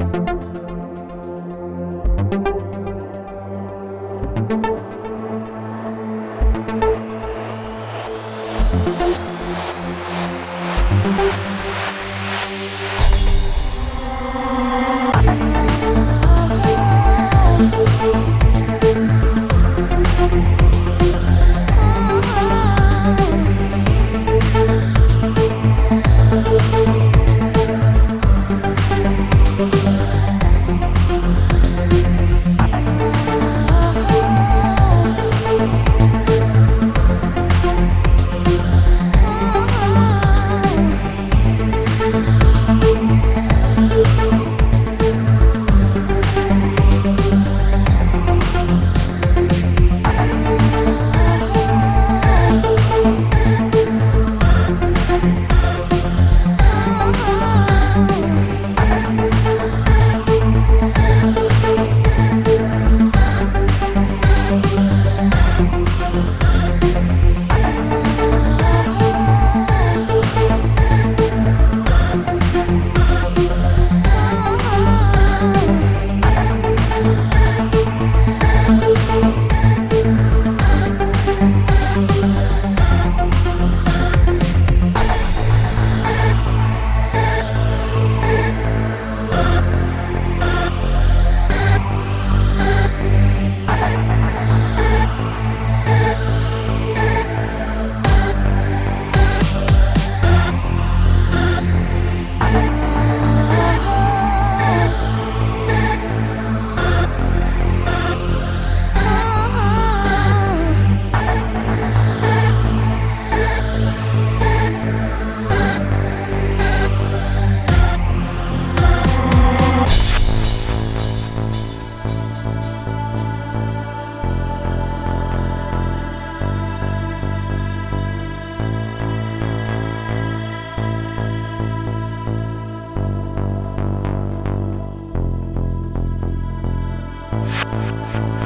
thank you you